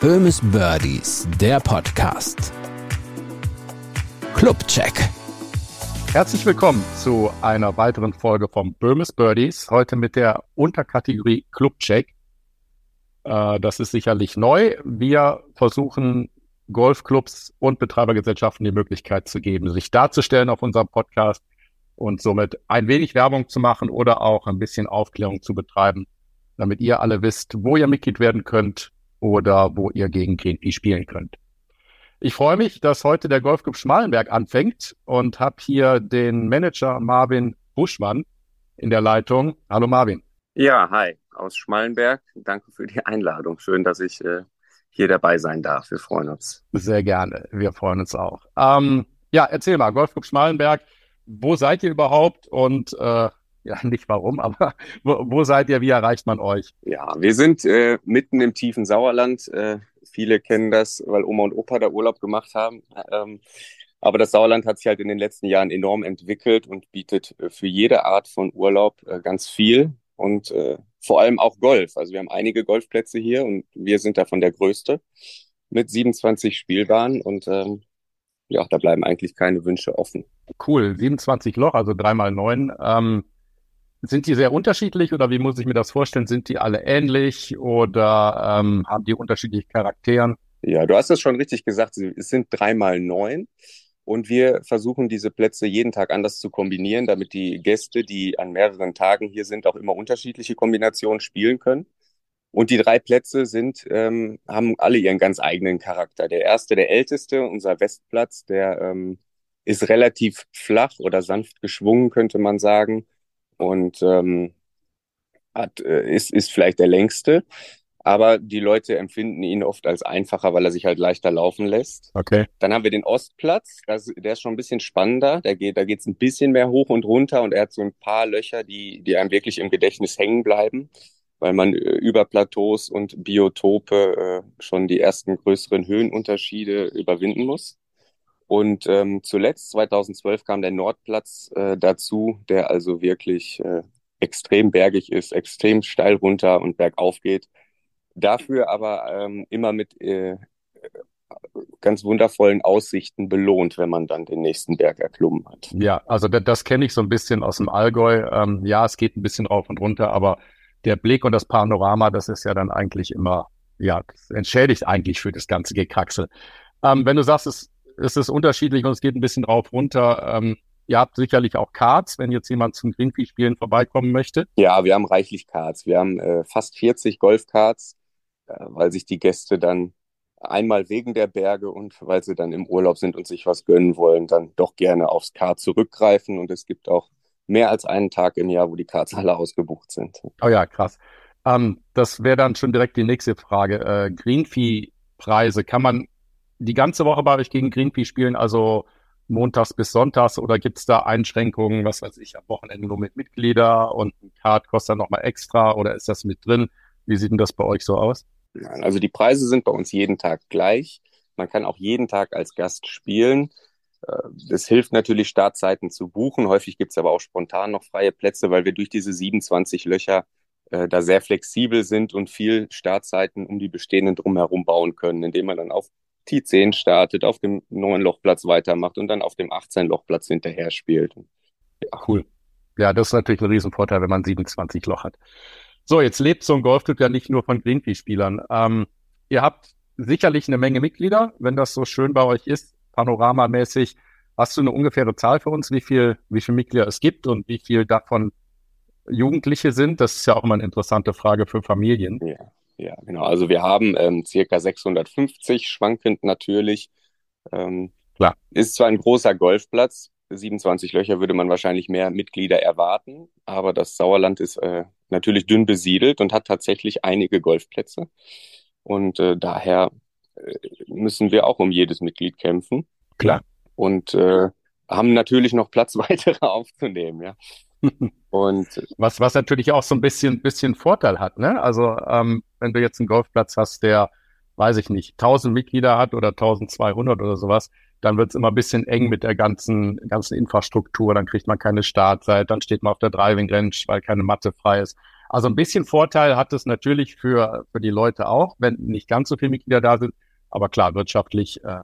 Böhmes Birdies, der Podcast. Clubcheck. Herzlich willkommen zu einer weiteren Folge vom Böhmes Birdies. Heute mit der Unterkategorie Clubcheck. Äh, das ist sicherlich neu. Wir versuchen Golfclubs und Betreibergesellschaften die Möglichkeit zu geben, sich darzustellen auf unserem Podcast und somit ein wenig Werbung zu machen oder auch ein bisschen Aufklärung zu betreiben, damit ihr alle wisst, wo ihr Mitglied werden könnt oder wo ihr gegen Greenpeace spielen könnt. Ich freue mich, dass heute der Golfclub Schmalenberg anfängt und habe hier den Manager Marvin Buschmann in der Leitung. Hallo Marvin. Ja, hi aus Schmalenberg. Danke für die Einladung. Schön, dass ich äh, hier dabei sein darf. Wir freuen uns. Sehr gerne. Wir freuen uns auch. Ähm, ja, erzähl mal, Golfclub Schmalenberg. Wo seid ihr überhaupt und äh, ja, nicht warum, aber wo, wo, seid ihr? Wie erreicht man euch? Ja, wir sind äh, mitten im tiefen Sauerland. Äh, viele kennen das, weil Oma und Opa da Urlaub gemacht haben. Ähm, aber das Sauerland hat sich halt in den letzten Jahren enorm entwickelt und bietet äh, für jede Art von Urlaub äh, ganz viel und äh, vor allem auch Golf. Also wir haben einige Golfplätze hier und wir sind davon der größte mit 27 Spielbahnen und ähm, ja, da bleiben eigentlich keine Wünsche offen. Cool, 27 Loch, also dreimal neun. Ähm, sind die sehr unterschiedlich oder wie muss ich mir das vorstellen? Sind die alle ähnlich oder ähm, haben die unterschiedliche Charakteren? Ja, du hast das schon richtig gesagt. Es sind dreimal neun. Und wir versuchen diese Plätze jeden Tag anders zu kombinieren, damit die Gäste, die an mehreren Tagen hier sind, auch immer unterschiedliche Kombinationen spielen können. Und die drei Plätze sind, ähm, haben alle ihren ganz eigenen Charakter. Der erste, der älteste, unser Westplatz, der ähm, ist relativ flach oder sanft geschwungen, könnte man sagen und ähm, hat, äh, ist, ist vielleicht der längste. Aber die Leute empfinden ihn oft als einfacher, weil er sich halt leichter laufen lässt. Okay. Dann haben wir den Ostplatz, das, der ist schon ein bisschen spannender. Der geht, da geht's ein bisschen mehr hoch und runter und er hat so ein paar Löcher, die, die einem wirklich im Gedächtnis hängen bleiben, weil man äh, über Plateaus und Biotope äh, schon die ersten größeren Höhenunterschiede überwinden muss. Und ähm, zuletzt, 2012, kam der Nordplatz äh, dazu, der also wirklich äh, extrem bergig ist, extrem steil runter und bergauf geht. Dafür aber ähm, immer mit äh, ganz wundervollen Aussichten belohnt, wenn man dann den nächsten Berg erklommen hat. Ja, also das, das kenne ich so ein bisschen aus dem Allgäu. Ähm, ja, es geht ein bisschen rauf und runter, aber der Blick und das Panorama, das ist ja dann eigentlich immer, ja, entschädigt eigentlich für das ganze Gekraxel. Ähm, wenn du sagst, es es ist unterschiedlich und es geht ein bisschen rauf runter. Ähm, ihr habt sicherlich auch Cards, wenn jetzt jemand zum Greenfee-Spielen vorbeikommen möchte. Ja, wir haben reichlich Cards. Wir haben äh, fast 40 Golfcards, äh, weil sich die Gäste dann einmal wegen der Berge und weil sie dann im Urlaub sind und sich was gönnen wollen, dann doch gerne aufs Card zurückgreifen. Und es gibt auch mehr als einen Tag im Jahr, wo die Cards alle ausgebucht sind. Oh ja, krass. Ähm, das wäre dann schon direkt die nächste Frage. Äh, Greenfee-Preise, kann man die ganze Woche bei euch gegen Greenpeace spielen, also montags bis sonntags oder gibt es da Einschränkungen, was weiß ich, am Wochenende nur mit Mitglieder und ein Card kostet dann nochmal extra oder ist das mit drin? Wie sieht denn das bei euch so aus? Nein, also die Preise sind bei uns jeden Tag gleich. Man kann auch jeden Tag als Gast spielen. Es äh, hilft natürlich, Startzeiten zu buchen. Häufig gibt es aber auch spontan noch freie Plätze, weil wir durch diese 27 Löcher äh, da sehr flexibel sind und viel Startzeiten um die bestehenden drumherum bauen können, indem man dann auf T10 startet, auf dem neuen Lochplatz weitermacht und dann auf dem 18 Lochplatz hinterher spielt. Ja. Cool. Ja, das ist natürlich ein Riesenvorteil, wenn man 27 Loch hat. So, jetzt lebt so ein Golfclub ja nicht nur von Greenpeace-Spielern. Ähm, ihr habt sicherlich eine Menge Mitglieder, wenn das so schön bei euch ist, panoramamäßig. Hast du eine ungefähre Zahl für uns, wie viel, wie viele Mitglieder es gibt und wie viel davon Jugendliche sind? Das ist ja auch immer eine interessante Frage für Familien. Ja. Genau. Also wir haben ähm, circa 650, schwankend natürlich. Ähm, Klar. Ist zwar ein großer Golfplatz, 27 Löcher würde man wahrscheinlich mehr Mitglieder erwarten, aber das Sauerland ist äh, natürlich dünn besiedelt und hat tatsächlich einige Golfplätze. Und äh, daher äh, müssen wir auch um jedes Mitglied kämpfen. Klar. Und äh, haben natürlich noch Platz weitere aufzunehmen, ja. Und was, was natürlich auch so ein bisschen, bisschen Vorteil hat, ne? Also, ähm, wenn du jetzt einen Golfplatz hast, der, weiß ich nicht, 1000 Mitglieder hat oder 1200 oder sowas, dann wird es immer ein bisschen eng mit der ganzen, ganzen Infrastruktur. Dann kriegt man keine Startzeit, dann steht man auf der Driving Range, weil keine Matte frei ist. Also ein bisschen Vorteil hat es natürlich für, für die Leute auch, wenn nicht ganz so viele Mitglieder da sind. Aber klar, wirtschaftlich äh,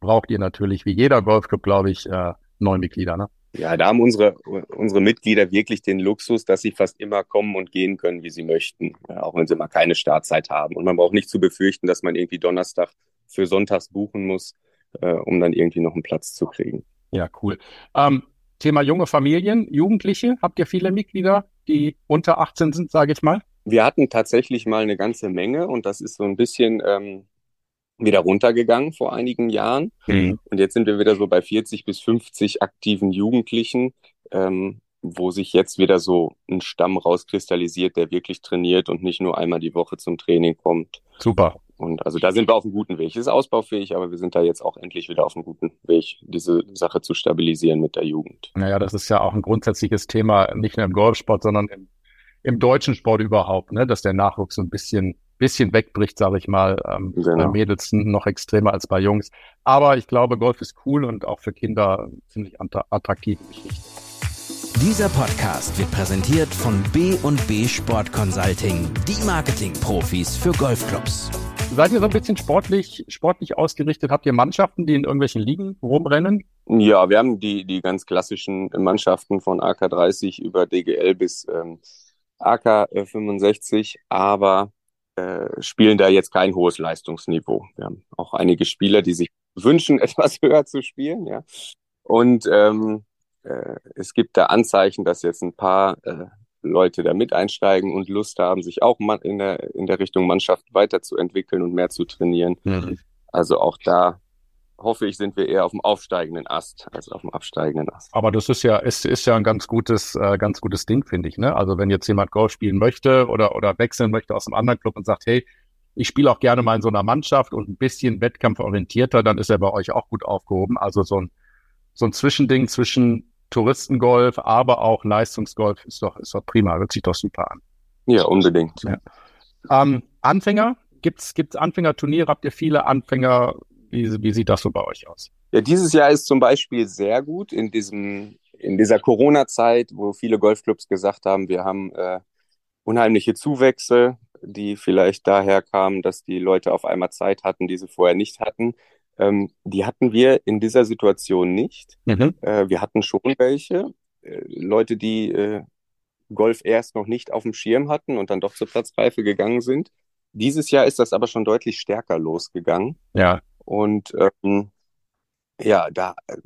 braucht ihr natürlich wie jeder Golfclub, glaube ich, äh, neun Mitglieder. Ne? Ja, da haben unsere, unsere Mitglieder wirklich den Luxus, dass sie fast immer kommen und gehen können, wie sie möchten, ja, auch wenn sie mal keine Startzeit haben. Und man braucht nicht zu befürchten, dass man irgendwie Donnerstag für Sonntags buchen muss, äh, um dann irgendwie noch einen Platz zu kriegen. Ja, cool. Ähm, Thema junge Familien, Jugendliche, habt ihr viele Mitglieder, die unter 18 sind, sage ich mal? Wir hatten tatsächlich mal eine ganze Menge und das ist so ein bisschen ähm, wieder runtergegangen vor einigen Jahren. Mhm. Und jetzt sind wir wieder so bei 40 bis 50 aktiven Jugendlichen, ähm, wo sich jetzt wieder so ein Stamm rauskristallisiert, der wirklich trainiert und nicht nur einmal die Woche zum Training kommt. Super. Und also da sind wir auf einem guten Weg. Es ist ausbaufähig, aber wir sind da jetzt auch endlich wieder auf einem guten Weg, diese Sache zu stabilisieren mit der Jugend. Naja, das ist ja auch ein grundsätzliches Thema, nicht nur im Golfsport, sondern im, im deutschen Sport überhaupt, ne? dass der Nachwuchs so ein bisschen bisschen wegbricht, sage ich mal. Ähm, genau. Bei Mädels noch extremer als bei Jungs. Aber ich glaube, Golf ist cool und auch für Kinder ziemlich attraktive Geschichte. Dieser Podcast wird präsentiert von B&B Sport Consulting, die Marketing-Profis für Golfclubs. Seid ihr so ein bisschen sportlich, sportlich ausgerichtet? Habt ihr Mannschaften, die in irgendwelchen Ligen rumrennen? Ja, wir haben die, die ganz klassischen Mannschaften von AK30 über DGL bis ähm, AK65, aber spielen da jetzt kein hohes Leistungsniveau. Wir haben auch einige Spieler, die sich wünschen, etwas höher zu spielen, ja. Und ähm, äh, es gibt da Anzeichen, dass jetzt ein paar äh, Leute da mit einsteigen und Lust haben, sich auch in der, in der Richtung Mannschaft weiterzuentwickeln und mehr zu trainieren. Mhm. Also auch da hoffe ich, sind wir eher auf dem aufsteigenden Ast als auf dem absteigenden Ast. Aber das ist ja, ist, ist ja ein ganz gutes, äh, ganz gutes Ding, finde ich. Ne? Also wenn jetzt jemand Golf spielen möchte oder, oder wechseln möchte aus einem anderen Club und sagt, hey, ich spiele auch gerne mal in so einer Mannschaft und ein bisschen wettkampforientierter, dann ist er bei euch auch gut aufgehoben. Also so ein, so ein Zwischending zwischen Touristengolf, aber auch Leistungsgolf ist doch, ist doch prima, hört sich doch super an. Ja, unbedingt. Ja. Ähm, Anfänger, gibt's gibt's Anfängerturniere? Habt ihr viele Anfänger wie, wie sieht das so bei euch aus? Ja, dieses Jahr ist zum Beispiel sehr gut in diesem, in dieser Corona-Zeit, wo viele Golfclubs gesagt haben, wir haben äh, unheimliche Zuwächse, die vielleicht daher kamen, dass die Leute auf einmal Zeit hatten, die sie vorher nicht hatten. Ähm, die hatten wir in dieser Situation nicht. Mhm. Äh, wir hatten schon welche. Äh, Leute, die äh, Golf erst noch nicht auf dem Schirm hatten und dann doch zur Platzreife gegangen sind. Dieses Jahr ist das aber schon deutlich stärker losgegangen. Ja. Und ähm, ja, da äh,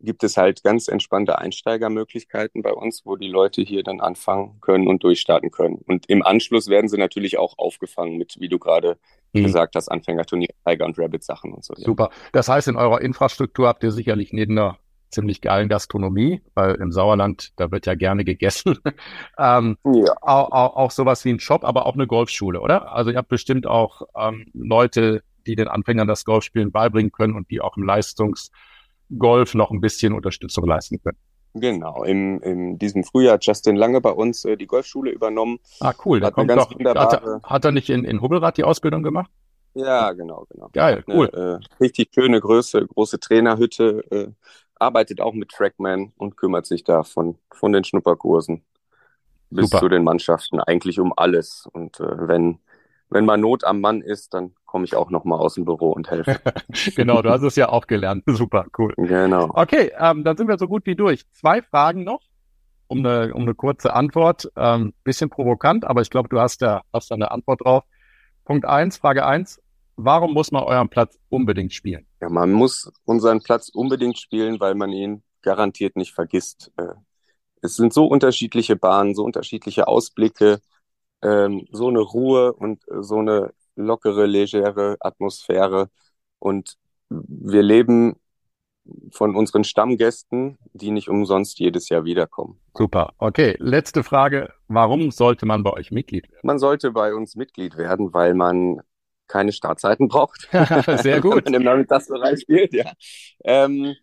gibt es halt ganz entspannte Einsteigermöglichkeiten bei uns, wo die Leute hier dann anfangen können und durchstarten können. Und im Anschluss werden sie natürlich auch aufgefangen mit, wie du gerade mhm. gesagt hast, Anfängerturnier, Tiger und Rabbit Sachen und so. Super. Das heißt, in eurer Infrastruktur habt ihr sicherlich neben einer ziemlich geilen Gastronomie, weil im Sauerland, da wird ja gerne gegessen. ähm, ja. auch, auch, auch sowas wie ein Shop, aber auch eine Golfschule, oder? Also ihr habt bestimmt auch ähm, Leute, die den Anfängern das Golfspielen beibringen können und die auch im Leistungsgolf noch ein bisschen Unterstützung leisten können. Genau, im, in diesem Frühjahr hat Justin Lange bei uns äh, die Golfschule übernommen. Ah, cool. Der kommt ganz doch, hat, er, hat er nicht in, in Hubbelrad die Ausbildung gemacht? Ja, genau, genau. Geil, cool. Eine, äh, richtig schöne Größe, große Trainerhütte, äh, arbeitet auch mit Trackman und kümmert sich da von, von den Schnupperkursen bis Super. zu den Mannschaften eigentlich um alles. Und äh, wenn wenn mal Not am Mann ist, dann komme ich auch noch mal aus dem Büro und helfe. genau, du hast es ja auch gelernt. Super, cool. Genau. Okay, ähm, dann sind wir so gut wie durch. Zwei Fragen noch, um eine, um eine kurze Antwort. Ähm, bisschen provokant, aber ich glaube, du hast da, hast da eine Antwort drauf. Punkt eins, Frage eins. Warum muss man euren Platz unbedingt spielen? Ja, man muss unseren Platz unbedingt spielen, weil man ihn garantiert nicht vergisst. Äh, es sind so unterschiedliche Bahnen, so unterschiedliche Ausblicke ähm, so eine Ruhe und so eine lockere, legere Atmosphäre. Und wir leben von unseren Stammgästen, die nicht umsonst jedes Jahr wiederkommen. Super. Okay, letzte Frage. Warum sollte man bei euch Mitglied werden? Man sollte bei uns Mitglied werden, weil man keine Startzeiten braucht. Sehr gut. wenn man im Nachmittagsbereich spielt, ja. Ähm,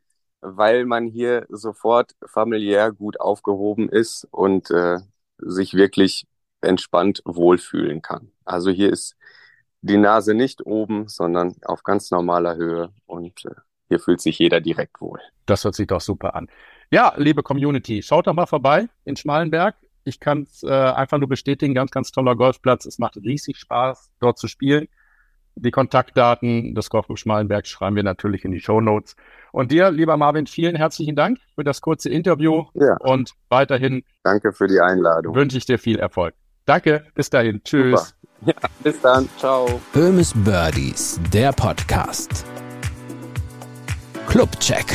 weil man hier sofort familiär gut aufgehoben ist und äh, sich wirklich entspannt wohlfühlen kann. Also hier ist die Nase nicht oben, sondern auf ganz normaler Höhe und äh, hier fühlt sich jeder direkt wohl. Das hört sich doch super an. Ja, liebe Community, schaut doch mal vorbei in Schmalenberg. Ich kann es äh, einfach nur bestätigen, ganz, ganz toller Golfplatz. Es macht riesig Spaß, dort zu spielen. Die Kontaktdaten des Golfclub Schmalenberg schreiben wir natürlich in die Show Notes. Und dir, lieber Marvin, vielen herzlichen Dank für das kurze Interview Ja. und weiterhin Danke für die Einladung. wünsche ich dir viel Erfolg. Danke, bis dahin. Tschüss. Super. Bis dann. Ciao. Böhmes Birdies, der Podcast. Clubcheck.